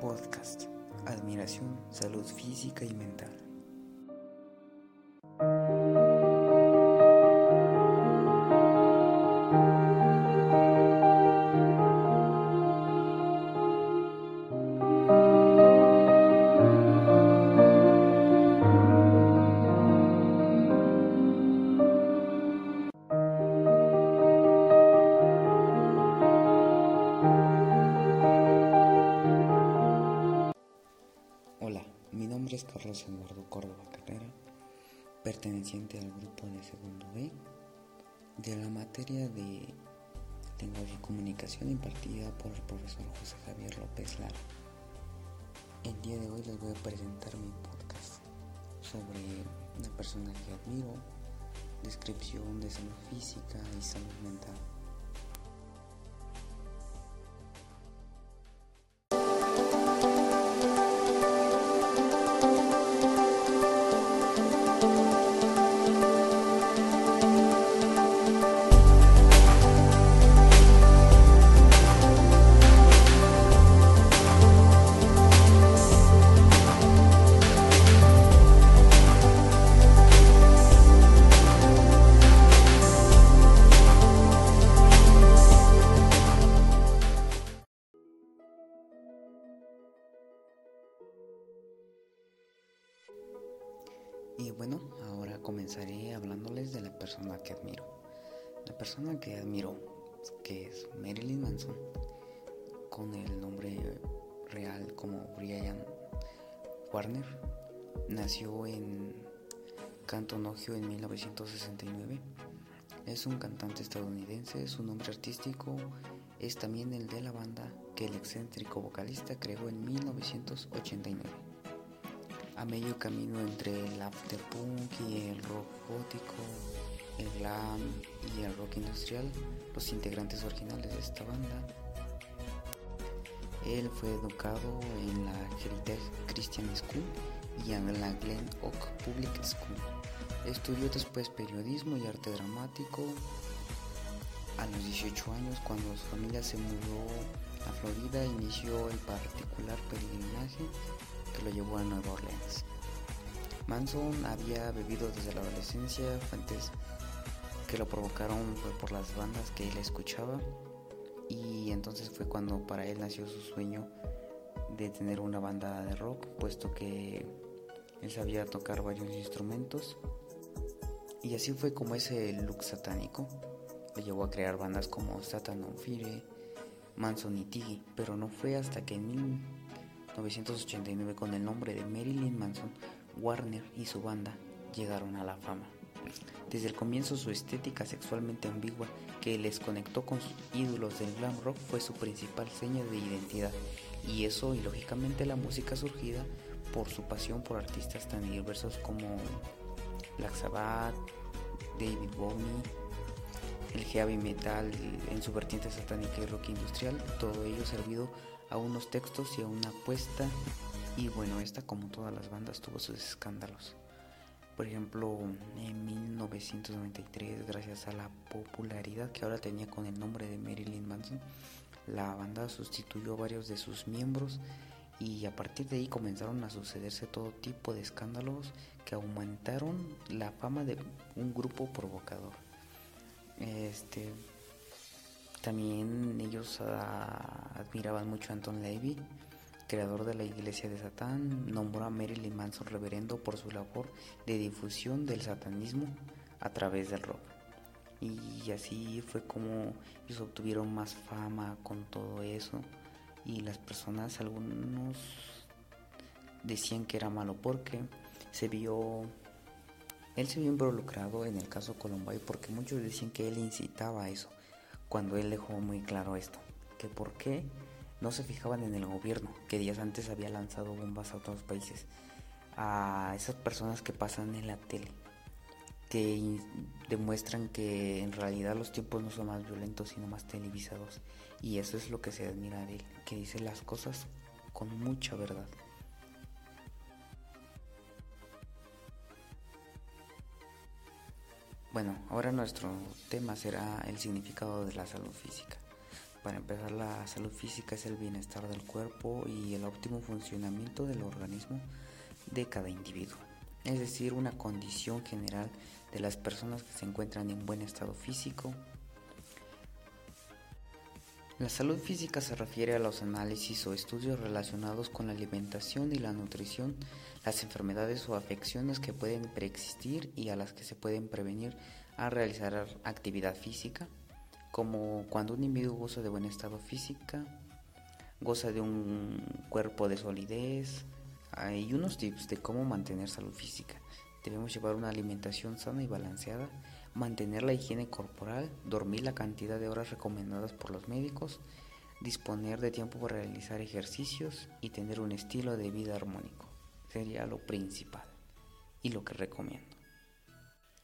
Podcast. Admiración, salud física y mental. Carlos Eduardo Córdoba Carrera, perteneciente al grupo de segundo B de la materia de lenguaje y comunicación impartida por el profesor José Javier López Lara. El día de hoy les voy a presentar mi podcast sobre una persona que admiro, descripción de salud física y salud mental. Comenzaré hablándoles de la persona que admiro. La persona que admiro, que es Marilyn Manson, con el nombre real como Brian Warner, nació en Canton, Ohio en 1969. Es un cantante estadounidense, su nombre artístico es también el de la banda que el excéntrico vocalista creó en 1989 a medio camino entre el afterpunk y el rock gótico, el glam y el rock industrial, los integrantes originales de esta banda. Él fue educado en la Heritage Christian School y en la Glen Oak Public School. Estudió después periodismo y arte dramático. A los 18 años, cuando su familia se mudó a Florida, inició el particular peregrinaje lo llevó a Nueva Orleans. Manson había bebido desde la adolescencia, fuentes que lo provocaron fue por las bandas que él escuchaba y entonces fue cuando para él nació su sueño de tener una banda de rock, puesto que él sabía tocar varios instrumentos y así fue como ese look satánico le llevó a crear bandas como Satan on Fire, Manson y Tiggy, pero no fue hasta que en 1989 con el nombre de Marilyn Manson, Warner y su banda llegaron a la fama. Desde el comienzo su estética sexualmente ambigua que les conectó con sus ídolos del glam rock fue su principal seña de identidad y eso y lógicamente la música surgida por su pasión por artistas tan diversos como Black Sabbath, David Bowie, el heavy metal en su vertiente satánica y rock industrial, todo ello servido a unos textos y a una apuesta y bueno, esta como todas las bandas tuvo sus escándalos. Por ejemplo, en 1993, gracias a la popularidad que ahora tenía con el nombre de Marilyn Manson, la banda sustituyó a varios de sus miembros y a partir de ahí comenzaron a sucederse todo tipo de escándalos que aumentaron la fama de un grupo provocador. Este, también ellos ah, admiraban mucho a Anton Levy, creador de la Iglesia de Satán, nombró a Marilyn Manson reverendo por su labor de difusión del satanismo a través del rock. Y así fue como ellos obtuvieron más fama con todo eso. Y las personas, algunos decían que era malo porque se vio, él se vio involucrado en el caso Columbine porque muchos decían que él incitaba a eso, cuando él dejó muy claro esto, que por qué no se fijaban en el gobierno, que días antes había lanzado bombas a otros países, a esas personas que pasan en la tele, que demuestran que en realidad los tiempos no son más violentos, sino más televisados. Y eso es lo que se admira de él, que dice las cosas con mucha verdad. Bueno, ahora nuestro tema será el significado de la salud física. Para empezar, la salud física es el bienestar del cuerpo y el óptimo funcionamiento del organismo de cada individuo, es decir, una condición general de las personas que se encuentran en buen estado físico. La salud física se refiere a los análisis o estudios relacionados con la alimentación y la nutrición, las enfermedades o afecciones que pueden preexistir y a las que se pueden prevenir al realizar actividad física como cuando un individuo goza de buen estado física, goza de un cuerpo de solidez. Hay unos tips de cómo mantener salud física. Debemos llevar una alimentación sana y balanceada, mantener la higiene corporal, dormir la cantidad de horas recomendadas por los médicos, disponer de tiempo para realizar ejercicios y tener un estilo de vida armónico. Sería lo principal y lo que recomiendo.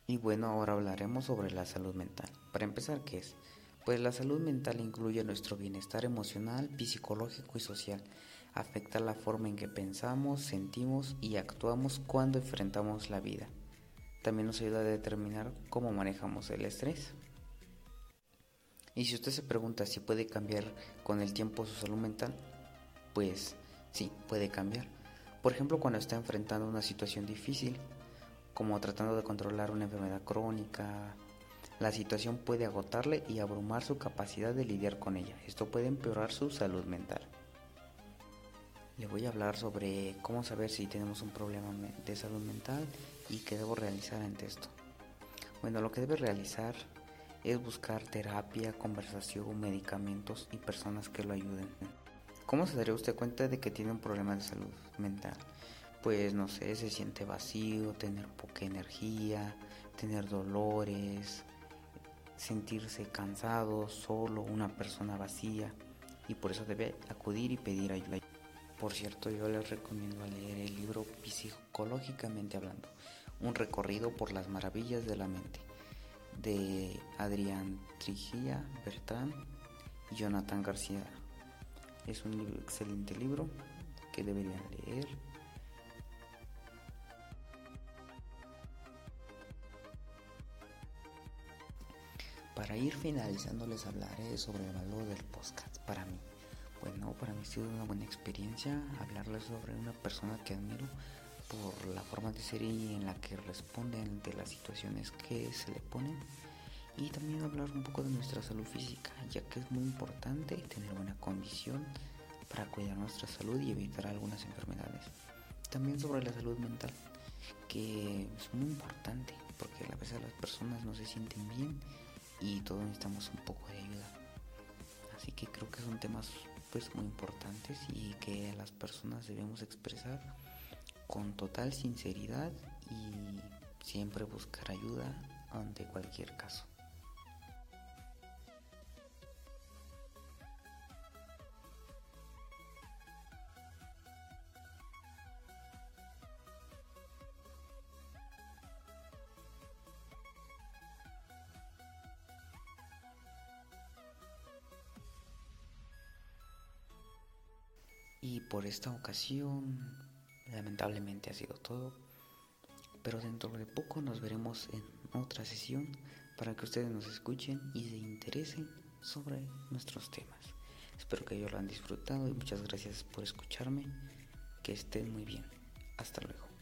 Y bueno, ahora hablaremos sobre la salud mental. Para empezar, ¿qué es? Pues la salud mental incluye nuestro bienestar emocional, psicológico y social. Afecta la forma en que pensamos, sentimos y actuamos cuando enfrentamos la vida. También nos ayuda a determinar cómo manejamos el estrés. Y si usted se pregunta si puede cambiar con el tiempo su salud mental, pues sí, puede cambiar. Por ejemplo, cuando está enfrentando una situación difícil, como tratando de controlar una enfermedad crónica, la situación puede agotarle y abrumar su capacidad de lidiar con ella. Esto puede empeorar su salud mental. Le voy a hablar sobre cómo saber si tenemos un problema de salud mental y qué debo realizar ante esto. Bueno, lo que debe realizar es buscar terapia, conversación, medicamentos y personas que lo ayuden. ¿Cómo se daría usted cuenta de que tiene un problema de salud mental? Pues no sé, se siente vacío, tener poca energía, tener dolores, sentirse cansado, solo, una persona vacía y por eso debe acudir y pedir ayuda. Por cierto, yo les recomiendo leer el libro Psicológicamente hablando, un recorrido por las maravillas de la mente, de Adrián Trigía Bertrán y Jonathan García. Es un excelente libro que deberían leer Para ir finalizando les hablaré sobre el valor del podcast para mí. Bueno, para mí ha sido una buena experiencia hablarles sobre una persona que admiro por la forma de ser y en la que responde ante las situaciones que se le ponen y también hablar un poco de nuestra salud física, ya que es muy importante tener buena condición para cuidar nuestra salud y evitar algunas enfermedades. También sobre la salud mental, que es muy importante porque a veces las personas no se sienten bien y todos necesitamos un poco de ayuda. Así que creo que son temas pues muy importantes y que las personas debemos expresar con total sinceridad y siempre buscar ayuda ante cualquier caso. Y por esta ocasión, lamentablemente ha sido todo. Pero dentro de poco nos veremos en otra sesión para que ustedes nos escuchen y se interesen sobre nuestros temas. Espero que ellos lo han disfrutado y muchas gracias por escucharme. Que estén muy bien. Hasta luego.